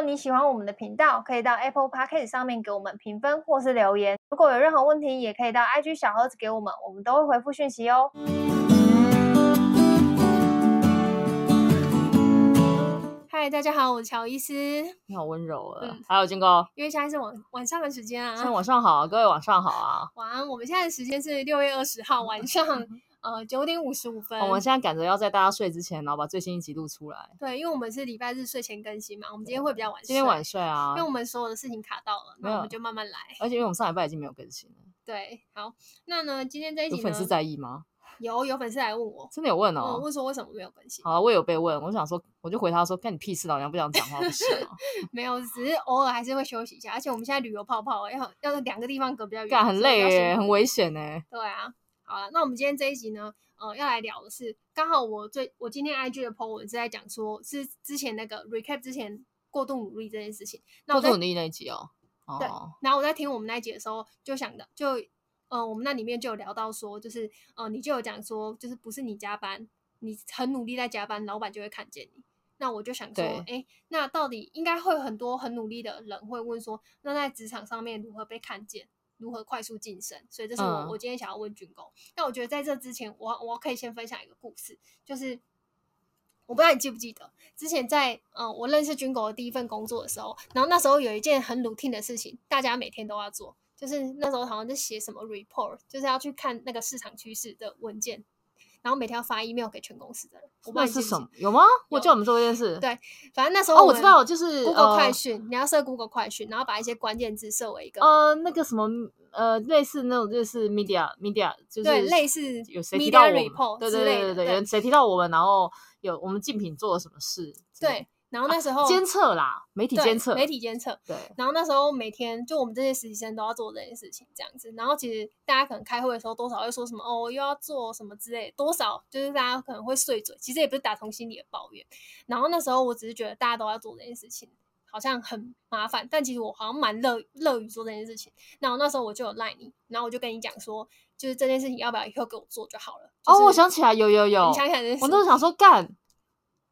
果你喜欢我们的频道，可以到 Apple Podcast 上面给我们评分或是留言。如果有任何问题，也可以到 IG 小盒子给我们，我们都会回复讯息哦。嗨，大家好，我是乔伊斯。你好温柔啊！嗯、还有金哥，因为现在是晚晚上的时间啊。现在晚上好，各位晚上好啊。晚安。我们现在的时间是六月二十号晚上 呃九点五十五分。我们现在赶着要在大家睡之前，然后把最新一集录出来。对，因为我们是礼拜日睡前更新嘛，我们今天会比较晚睡。今天晚睡啊，因为我们所有的事情卡到了，那我们就慢慢来。而且因为我们上礼拜已经没有更新了。对，好，那呢，今天这一集有粉丝在意吗？有有粉丝来问我，真的有问哦，问说为什么没有更新？好，我也有被问，我想说，我就回他说，干你屁事，老娘不想讲话不是吗？没有，只是偶尔还是会休息一下，而且我们现在旅游泡泡，要要两个地方隔比较远，干很累耶，很危险耶。对啊，好了，那我们今天这一集呢，呃，要来聊的是，刚好我最我今天 IG 的 po 文是在讲说，是之前那个 recap 之前过度努力这件事情，那我过度努力那一集哦，对，然后我在听我们那一集的时候，就想的就。嗯、呃，我们那里面就有聊到说，就是呃，你就有讲说，就是不是你加班，你很努力在加班，老板就会看见你。那我就想说，哎对，那到底应该会有很多很努力的人会问说，那在职场上面如何被看见，如何快速晋升？所以这是我、嗯、我今天想要问军工。那我觉得在这之前，我我可以先分享一个故事，就是我不知道你记不记得，之前在嗯、呃，我认识军狗的第一份工作的时候，然后那时候有一件很 routine 的事情，大家每天都要做。就是那时候好像在写什么 report，就是要去看那个市场趋势的文件，然后每天要发 email 给全公司的人。我不知道是什么？有吗？我叫我们做这件事。对，反正那时候我、哦、我知道，就是 Google 快讯，你要设 Google 快讯，然后把一些关键字设为一个呃那个什么呃类似那种就是 media media 就是对类似有谁提到我们 report 对对对对对，有谁提到我们，然后有我们竞品做了什么事？对。然后那时候监测啦，媒体监测，媒体监测。对。然后那时候每天就我们这些实习生都要做这件事情，这样子。然后其实大家可能开会的时候多少会说什么哦，又要做什么之类，多少就是大家可能会碎嘴，其实也不是打从心里的抱怨。然后那时候我只是觉得大家都要做这件事情，好像很麻烦，但其实我好像蛮乐乐于做这件事情。然后那时候我就有赖你，然后我就跟你讲说，就是这件事情要不要以后给我做就好了。就是、哦，我想起来，有有有，你想起来这，我那时候想说干。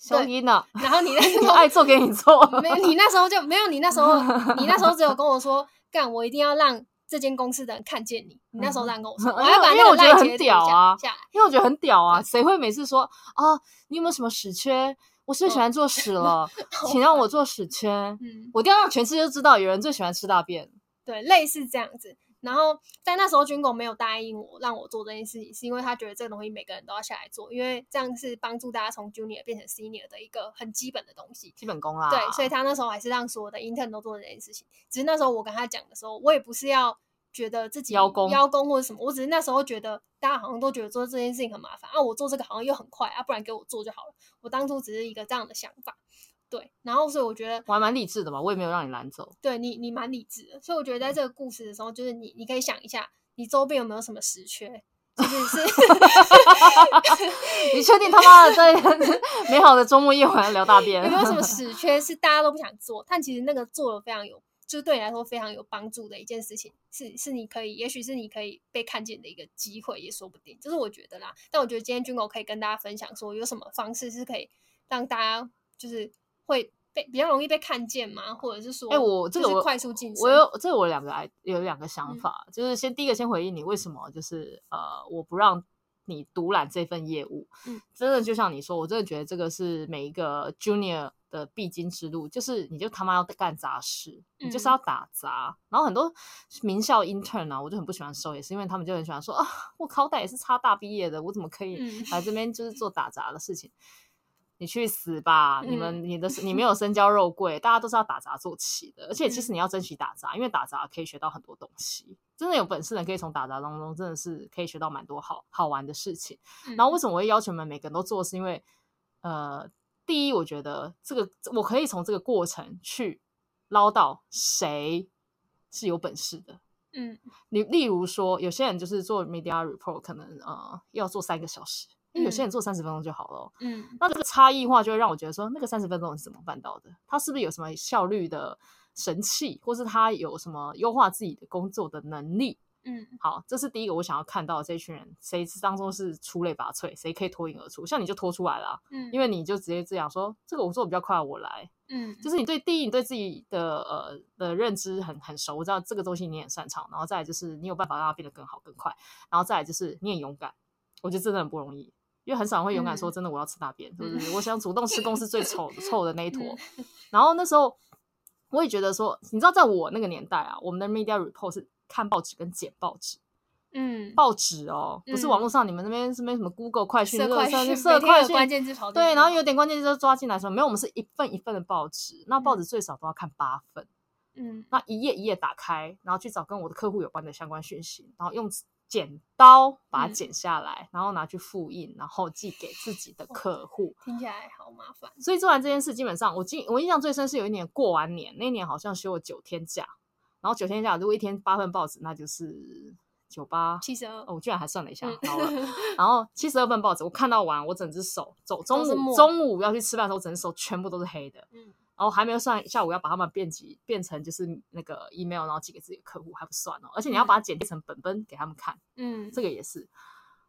小姨呢？然后你那 时候爱做给你做，没有你那时候就没有你那时候，你那时候只有跟我说干，我一定要让这间公司的人看见你。你那时候这样跟我说，我要把那个赖很屌啊，因为我觉得很屌啊，谁会每次说啊，你有没有什么屎缺？我最喜欢做屎了，请让我做屎圈。嗯，我一定要让全世界都知道，有人最喜欢吃大便。对，类似这样子。然后在那时候，军狗没有答应我让我做这件事情，是因为他觉得这个东西每个人都要下来做，因为这样是帮助大家从 junior 变成 senior 的一个很基本的东西，基本功啊。对，所以他那时候还是让所有的 intern 都做这件事情。只是那时候我跟他讲的时候，我也不是要觉得自己邀功邀功或者什么，我只是那时候觉得大家好像都觉得做这件事情很麻烦啊，我做这个好像又很快啊，不然给我做就好了。我当初只是一个这样的想法。对，然后所以我觉得我还蛮理智的嘛，我也没有让你拦走。对你，你蛮理智的，所以我觉得在这个故事的时候，就是你，你可以想一下，你周边有没有什么死缺？就是 是，你确定他妈的在 美好的周末夜晚要聊大便？有没有什么 死缺是大家都不想做，但其实那个做了非常有，就是对你来说非常有帮助的一件事情，是是你可以，也许是你可以被看见的一个机会，也说不定。就是我觉得啦，但我觉得今天军狗可以跟大家分享说，有什么方式是可以让大家就是。会被比较容易被看见吗？或者是说，哎，我这个我快速晋升，我有这个我两个来有两个想法，嗯、就是先第一个先回应你为什么就是呃我不让你独揽这份业务，嗯，真的就像你说，我真的觉得这个是每一个 junior 的必经之路，就是你就他妈要干杂事，你就是要打杂，嗯、然后很多名校 intern 啊，我就很不喜欢收，也是因为他们就很喜欢说啊，我好歹也是差大毕业的，我怎么可以来这边就是做打杂的事情？嗯你去死吧！你们、你的、你没有身娇肉贵，大家都是要打杂做起的。而且其实你要珍惜打杂，因为打杂可以学到很多东西。真的有本事的人可以从打杂当中，真的是可以学到蛮多好好玩的事情。然后为什么我会要求你们每个人都做？是因为，呃，第一，我觉得这个我可以从这个过程去捞到谁是有本事的。嗯，你例如说，有些人就是做 media report，可能呃要做三个小时。因为有些人做三十分钟就好了，嗯，那这个差异化就会让我觉得说，那个三十分钟是怎么办到的？他是不是有什么效率的神器，或是他有什么优化自己的工作的能力？嗯，好，这是第一个我想要看到的这一群人，谁是当中是出类拔萃，谁可以脱颖而出？像你就脱出来了，嗯，因为你就直接这样说，这个我做的比较快，我来，嗯，就是你对第一，你对自己的呃的认知很很熟，我知道这个东西你很擅长，然后再来就是你有办法让它变得更好更快，然后再来就是你很勇敢，我觉得真的很不容易，因为很少人会勇敢说真的我要吃大便，是不是？我想主动吃公司最丑臭的那一坨，然后那时候我也觉得说，你知道在我那个年代啊，我们的 media report 是看报纸跟剪报纸。嗯，报纸哦，不是网络上你们那边是没什么 Google 快讯、热快讯、色快讯，关键字对，然后有点关键字就抓进来说，没有，我们是一份一份的报纸，那报纸最少都要看八份，嗯，那一页一页打开，然后去找跟我的客户有关的相关讯息，然后用剪刀把它剪下来，然后拿去复印，然后寄给自己的客户。听起来好麻烦。所以做完这件事，基本上我记我印象最深是有一年过完年，那一年好像休了九天假，然后九天假如果一天八份报纸，那就是。九八七十二，哦，我居然还算了一下，嗯、好了，然后七十二份报纸，我看到完，我整只手走中午中午要去吃饭的时候，整只手全部都是黑的，嗯，然后还没有算下午要把他们编辑变成就是那个 email，然后寄给自己的客户还不算哦，而且你要把它剪辑成本本给他们看，嗯，这个也是，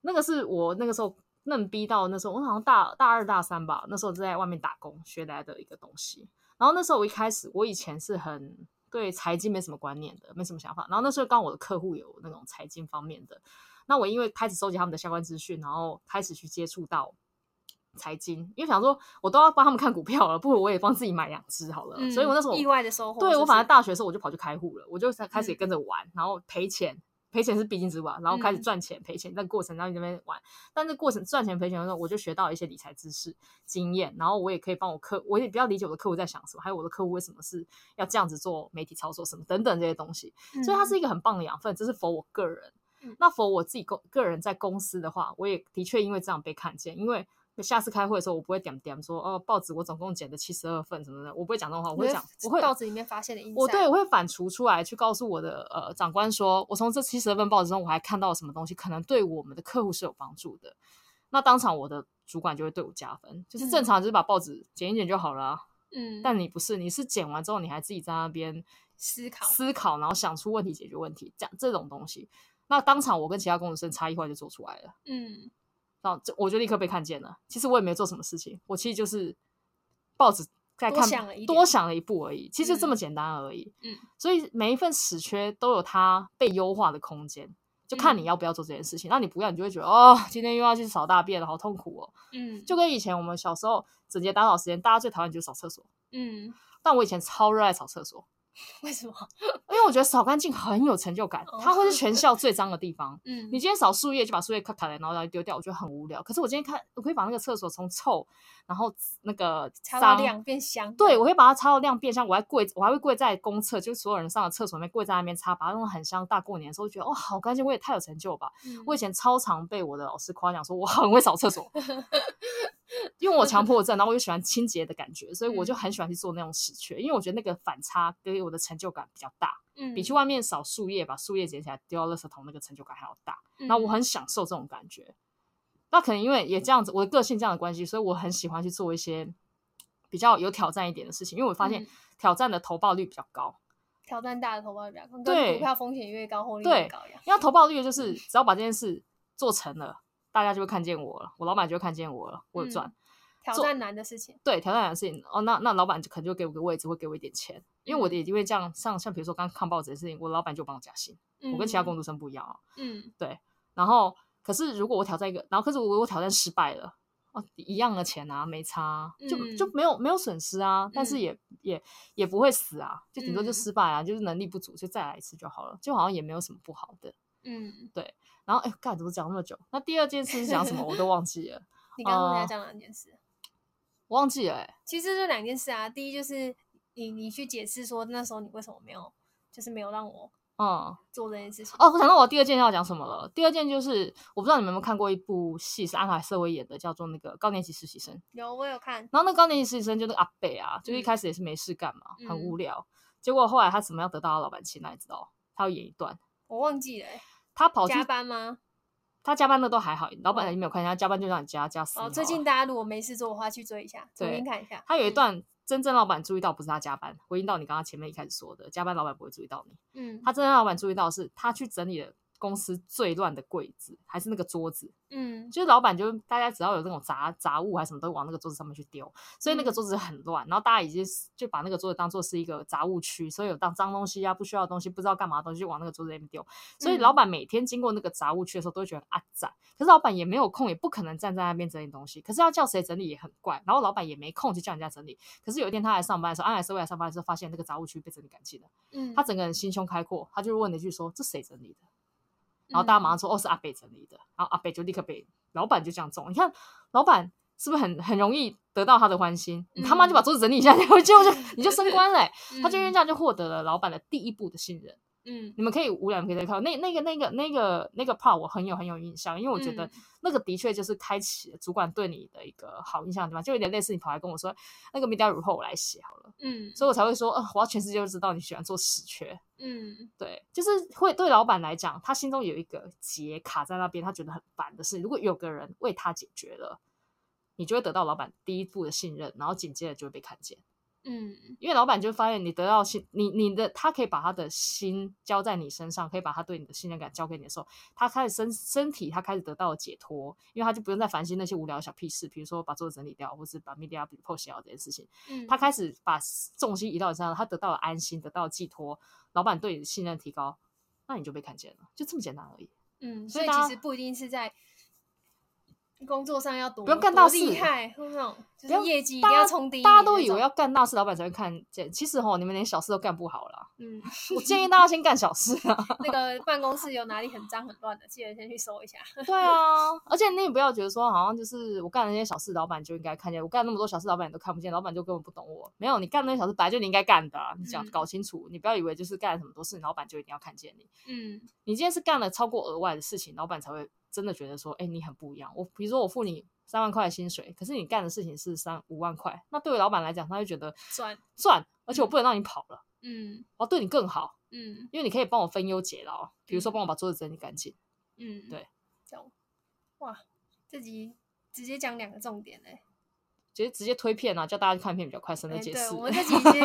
那个是我那个时候嫩逼到那时候，我好像大大二大三吧，那时候在外面打工学来的一个东西，然后那时候我一开始我以前是很。对财经没什么观念的，没什么想法。然后那时候刚我的客户有那种财经方面的，那我因为开始收集他们的相关资讯，然后开始去接触到财经，因为想说我都要帮他们看股票了，不如我也帮自己买两只好了。嗯、所以我那时候意外的收获，对我反正大学的时候我就跑去开户了，我就开始也跟着玩，嗯、然后赔钱。赔钱是必经之路，然后开始赚钱赔钱，在过程当中那边玩，但是过程赚钱赔钱的时候，我就学到一些理财知识经验，然后我也可以帮我客，我也比较理解我的客户在想什么，还有我的客户为什么是要这样子做媒体操作什么等等这些东西，所以它是一个很棒的养分，这是 for 我个人。那 for 我自己个个人在公司的话，我也的确因为这样被看见，因为。下次开会的时候，我不会点点说哦，报纸我总共剪了七十二份什么的，我不会讲这种话，我会讲我会报纸里面发现的，我对我会反刍出来，去告诉我的呃长官说，我从这七十二份报纸中，我还看到了什么东西，可能对我们的客户是有帮助的。那当场我的主管就会对我加分，就是正常就是把报纸剪一剪就好了啊，嗯，但你不是，你是剪完之后你还自己在那边思考。思考，然后想出问题解决问题，讲这种东西，那当场我跟其他工程师差异化就做出来了，嗯。然后就我就立刻被看见了。其实我也没有做什么事情，我其实就是报纸在看，多想了一多想了一步而已。其实就这么简单而已。嗯，所以每一份死缺都有它被优化的空间，就看你要不要做这件事情。那、嗯、你不要，你就会觉得哦，今天又要去扫大便了，好痛苦哦。嗯，就跟以前我们小时候整洁打扫时间，大家最讨厌就是扫厕所。嗯，但我以前超热爱扫厕所。为什么？因为我觉得扫干净很有成就感，它会是全校最脏的地方。嗯，你今天扫树叶就把树叶咔咔来，然后丢掉，我觉得很无聊。可是我今天看，我可以把那个厕所从臭，然后那个擦到亮变香。对，我会把它擦到亮变香。我还跪，我还会跪在公厕，就是所有人上了厕所里面跪在那边擦，把它弄得很香。大过年的时候，觉得哦，好干净，我也太有成就吧。嗯、我以前超常被我的老师夸奖说我很会扫厕所。因为我强 迫症，然后我又喜欢清洁的感觉，所以我就很喜欢去做那种死缺，因为我觉得那个反差给我的成就感比较大，嗯，比去外面扫树叶把树叶捡起来丢到垃圾桶那个成就感还要大。然后我很享受这种感觉。那可能因为也这样子，我的个性这样的关系，所以我很喜欢去做一些比较有挑战一点的事情，因为我发现挑战的投报率比较高，挑战大的投报率比较高，对，股票风险越高，获利越高呀。因为投报率就是只要把这件事做成了，大家就会看见我了，我老板就会看见我了，我有赚。挑战难的事情，对，挑战难的事情哦，那那老板就可能就给我个位置，会给我一点钱，因为我的也因为这样，像像比如说刚看报纸的事情，我老板就帮我加薪，嗯、我跟其他工读生不一样啊，嗯，对，然后可是如果我挑战一个，然后可是我我挑战失败了，哦，一样的钱啊，没差，就、嗯、就没有没有损失啊，但是也、嗯、也也不会死啊，就顶多就失败啊，嗯、就是能力不足就再来一次就好了，就好像也没有什么不好的，嗯，对，然后哎，干怎么讲那么久？那第二件事是讲什么？我都忘记了，你刚刚在讲两件事。我忘记了哎、欸，其实就两件事啊。第一就是你你去解释说那时候你为什么没有，就是没有让我嗯做这件事情。哦，我想到我第二件要讲什么了。第二件就是我不知道你们有没有看过一部戏，是安海瑟薇演的，叫做那个高年级实习生。有，我有看。然后那高年级实习生就那个阿北啊，就一开始也是没事干嘛，嗯、很无聊。结果后来他怎么样得到他老板青睐，你知道？他要演一段，我忘记了、欸。他跑去加班吗？他加班的都还好，老板也没有看见他加班就让你加加死。哦，最近大家如果没事做的话，去追一下，重新看一下。他有一段真正老板注意到不是他加班，回应到你刚刚前面一开始说的，加班老板不会注意到你。嗯，他真正老板注意到是他去整理了。公司最乱的柜子还是那个桌子，嗯，就是老板就大家只要有那种杂杂物还是什么，都往那个桌子上面去丢，所以那个桌子很乱。嗯、然后大家已经就把那个桌子当做是一个杂物区，所以有当脏东西啊、不需要的东西、不知道干嘛的东西就往那个桌子里面丢。所以老板每天经过那个杂物区的时候，都会觉得啊赞。可是老板也没有空，也不可能站在那边整理东西。可是要叫谁整理也很怪，然后老板也没空去叫人家整理。可是有一天他来上班的时候，安海社会来上班的时候，发现那个杂物区被整理干净了。嗯，他整个人心胸开阔，他就问了一句说：“这谁整理的？”然后大家马上说：“哦，是阿北整理的。”然后阿北就立刻被老板就这样中。你看，老板是不是很很容易得到他的欢心？你他妈就把桌子整理一下，然 后就就你就升官了。他就因为这样就获得了老板的第一步的信任。嗯，你们可以无聊，可以再看那那个那个那个那个 part，我很有很有印象，因为我觉得那个的确就是开启了主管对你的一个好印象，对吧？就有点类似你跑来跟我说那个 media report 我来写好了，嗯，所以我才会说，呃，我要全世界都知道你喜欢做死缺，嗯，对，就是会对老板来讲，他心中有一个结卡在那边，他觉得很烦的是，如果有个人为他解决了，你就会得到老板第一步的信任，然后紧接着就会被看见。嗯，因为老板就发现你得到信，你你的他可以把他的心交在你身上，可以把他对你的信任感交给你的时候，他开始身身体他开始得到了解脱，因为他就不用再烦心那些无聊的小屁事，比如说把桌子整理掉，或是把 media report 写好这件事情。嗯，他开始把重心移到你身上，他得到了安心，得到了寄托，老板对你的信任提高，那你就被看见了，就这么简单而已。嗯，所以其实不一定是在。工作上要多不用干到事，厉害，那种就是业绩一定要冲第一。大家都以为要干大事，老板才会看见。其实齁，你们连小事都干不好了。嗯，我建议大家先干小事啊。那个办公室有哪里很脏很乱的，记得先去收一下。对啊，而且你也不要觉得说，好像就是我干了那些小事，老板就应该看见。我干那么多小事，老板都看不见，老板就根本不懂我。没有，你干那些小事本来就你应该干的，你讲搞清楚。你不要以为就是干了很多事，老板就一定要看见你。嗯，你今天是干了超过额外的事情，老板才会真的觉得说，哎，你很不一样。我比如说我付你。三万块的薪水，可是你干的事情是三五万块，那对于老板来讲，他就觉得赚赚，而且我不能让你跑了，嗯，我要对你更好，嗯，因为你可以帮我分忧解劳，比如说帮我把桌子整理干净，嗯，对，这样，哇，这集直接讲两个重点嘞。直接直接推片啊，叫大家去看片比较快，省得解释。对，我们这 几集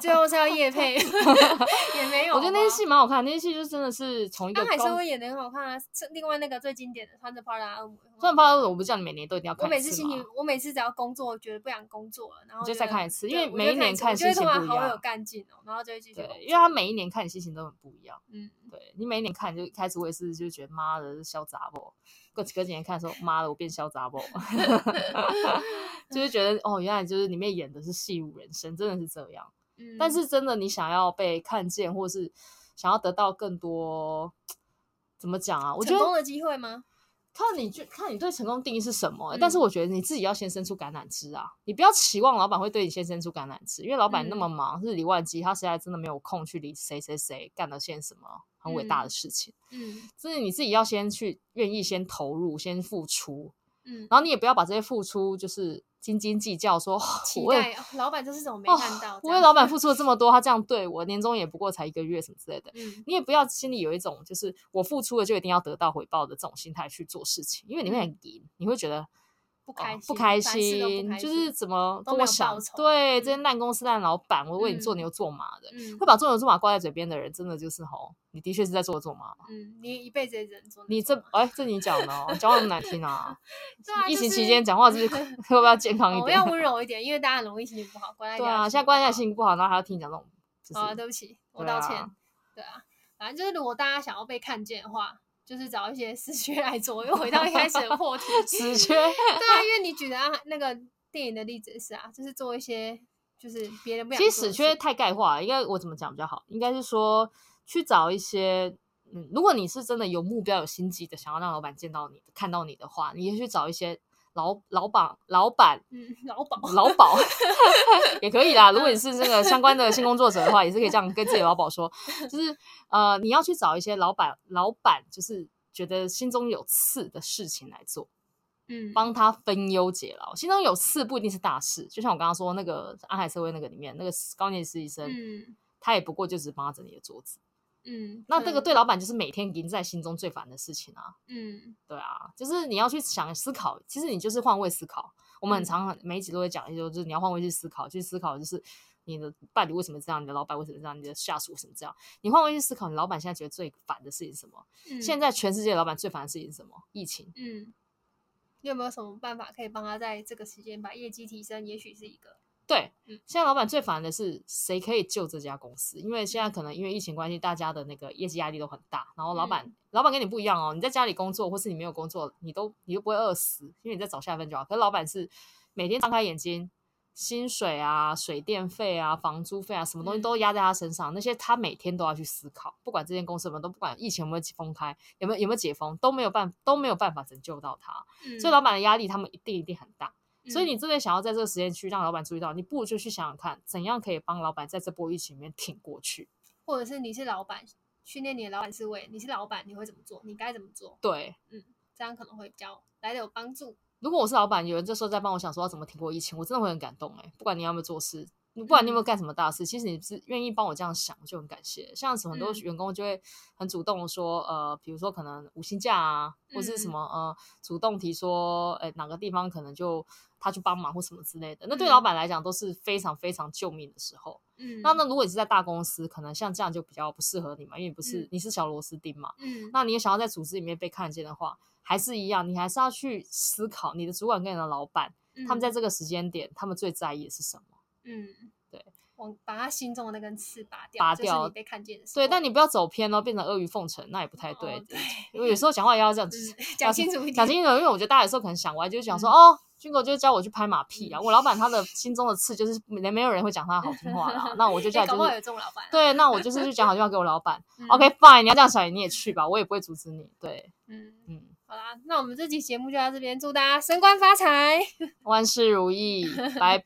最后是要夜配，也没有。我觉得那些戏蛮好看，那些戏就真的是从一个。安海社会演的很好看啊，另外那个最经典的《穿着帕拉恶魔》。穿着帕拉恶魔，我不知道你每年都一定要看。我每次心情，我每次只要工作觉得不想工作了，然后就再看一次，因为每一年看心情不一样。好有干劲哦，然后就会继续。对，因为他每一年看你心情都很不一样。嗯，对你每一年看，就开始我也是就觉得妈的是潇洒不？过几个几年看的时候，妈的我变潇洒不？就是觉得哦，原来就是里面演的是戏如人生，真的是这样。嗯，但是真的你想要被看见，或是想要得到更多，怎么讲啊？我觉得成功的机会吗？看你就看你对成功定义是什么，欸。嗯，但但是我觉得你自己要先伸出橄榄枝啊！你不要期望老板会对你先伸出橄榄枝，因为老板那么忙，嗯，日理万机，他实在真的没有空去理谁谁谁干了些什么。很伟大的事情，嗯，所以你自己要先去愿意先投入，先付出，嗯，然后你也不要把这些付出就是斤斤计较，说 期待老板这是怎么没看到，我为老板付出了这么多，他这样对我，年终也不过才一个月什么之类的，嗯，你也不要心里有一种就是我付出了就一定要得到回报的这种心态去做事情，因为你会很赢，你会觉得。不开心，不开心，就是怎么跟我想？对，这些烂公司烂老板，我为你做牛做马的，会把做牛做马挂在嘴边的人，真的就是吼，你的确是在做牛做马。嗯，你一辈子也只能做。你这哎，这你讲的，讲话那么难听啊！疫情期间讲话是不是 要不要健康一点？我要温 柔一点，因为大家很容易心情不好，关在。对啊，现在关在家心情不好，然后还要听你讲这种。啊，对不起，我道歉。对啊，反正就是如果大家想要被看见的话。就是找一些死缺来做，又回到一开始的破题。死缺，对啊，因为你举的啊那个电影的例子是啊，就是做一些就是别人不想。其实死缺太概括了，应该我怎么讲比较好？应该是说去找一些，嗯，如果你是真的有目标、有心机的，想要让老板见到你、看到你的话，你也去找一些。老老板，老板，嗯，老鴇，老鴇 也可以啦。如果你是这个相关的性工作者的话，也是可以这样跟自己的老宝说，就是呃，你要去找一些老板，老板就是觉得心中有刺的事情来做，嗯，帮他分忧解劳。心中有刺不一定是大事，就像我刚刚说那个安海社会那个里面那个高年级实习生，嗯，他也不过就只是帮他整理的桌子。嗯，那这个对老板就是每天赢在心中最烦的事情啊。嗯，对啊，就是你要去想思考，其实你就是换位思考。我们很常每一集都会讲，就是你要换位去思考，去思考就是你的伴侣为什么这样，你的老板为什么这样，你的下属为什么这样？你换位去思考，你老板现在觉得最烦的事情是什么？嗯、现在全世界老板最烦的事情是什么？疫情。嗯，你有没有什么办法可以帮他在这个时间把业绩提升？也许是一个。对，现在老板最烦的是谁可以救这家公司？因为现在可能因为疫情关系，大家的那个业绩压力都很大。然后老板，嗯、老板跟你不一样哦，你在家里工作，或是你没有工作，你都你都不会饿死，因为你在找下一份就好。可是老板是每天张开眼睛，薪水啊、水电费啊、房租费啊，什么东西都压在他身上，嗯、那些他每天都要去思考。不管这间公司什么都不管，疫情有没有封开，有没有有没有解封，都没有办都没有办法拯救到他。嗯、所以老板的压力，他们一定一定很大。所以你真的想要在这个时间去让老板注意到，你不如就去想想看，怎样可以帮老板在这波疫情里面挺过去。或者是你是老板，训练你的老板思维，你是老板，你会怎么做？你该怎么做？对，嗯，这样可能会比较来的有帮助。如果我是老板，有人这时候在帮我想说要怎么挺过疫情，我真的会很感动哎。不管你要不要做事。不管你有没有干什么大事，嗯、其实你是愿意帮我这样想，就很感谢。像很多员工就会很主动说，嗯、呃，比如说可能五薪假啊，或是什么呃，主动提说，哎，哪个地方可能就他去帮忙或什么之类的。那对老板来讲都是非常非常救命的时候。嗯，那那如果你是在大公司，可能像这样就比较不适合你嘛，因为你不是、嗯、你是小螺丝钉嘛。嗯，那你也想要在组织里面被看见的话，还是一样，你还是要去思考你的主管跟你的老板，嗯、他们在这个时间点，他们最在意的是什么。嗯，对，我把他心中的那根刺拔掉，拔掉，被看见的时候。对，但你不要走偏哦，变成阿谀奉承，那也不太对。哦、对，因为有时候讲话也要这样子讲清楚一点，讲清楚。因为我觉得大家有时候可能想歪，就是想说、嗯、哦，军哥就教我去拍马屁啊。嗯、我老板他的心中的刺就是连没有人会讲他好听话啦。那我就叫就是，对，那我就是去讲好听话给我老板。嗯、OK fine，你要这样想，你也去吧，我也不会阻止你。对，嗯嗯。嗯好啦，那我们这期节目就到这边，祝大家升官发财，万事如意，拜拜。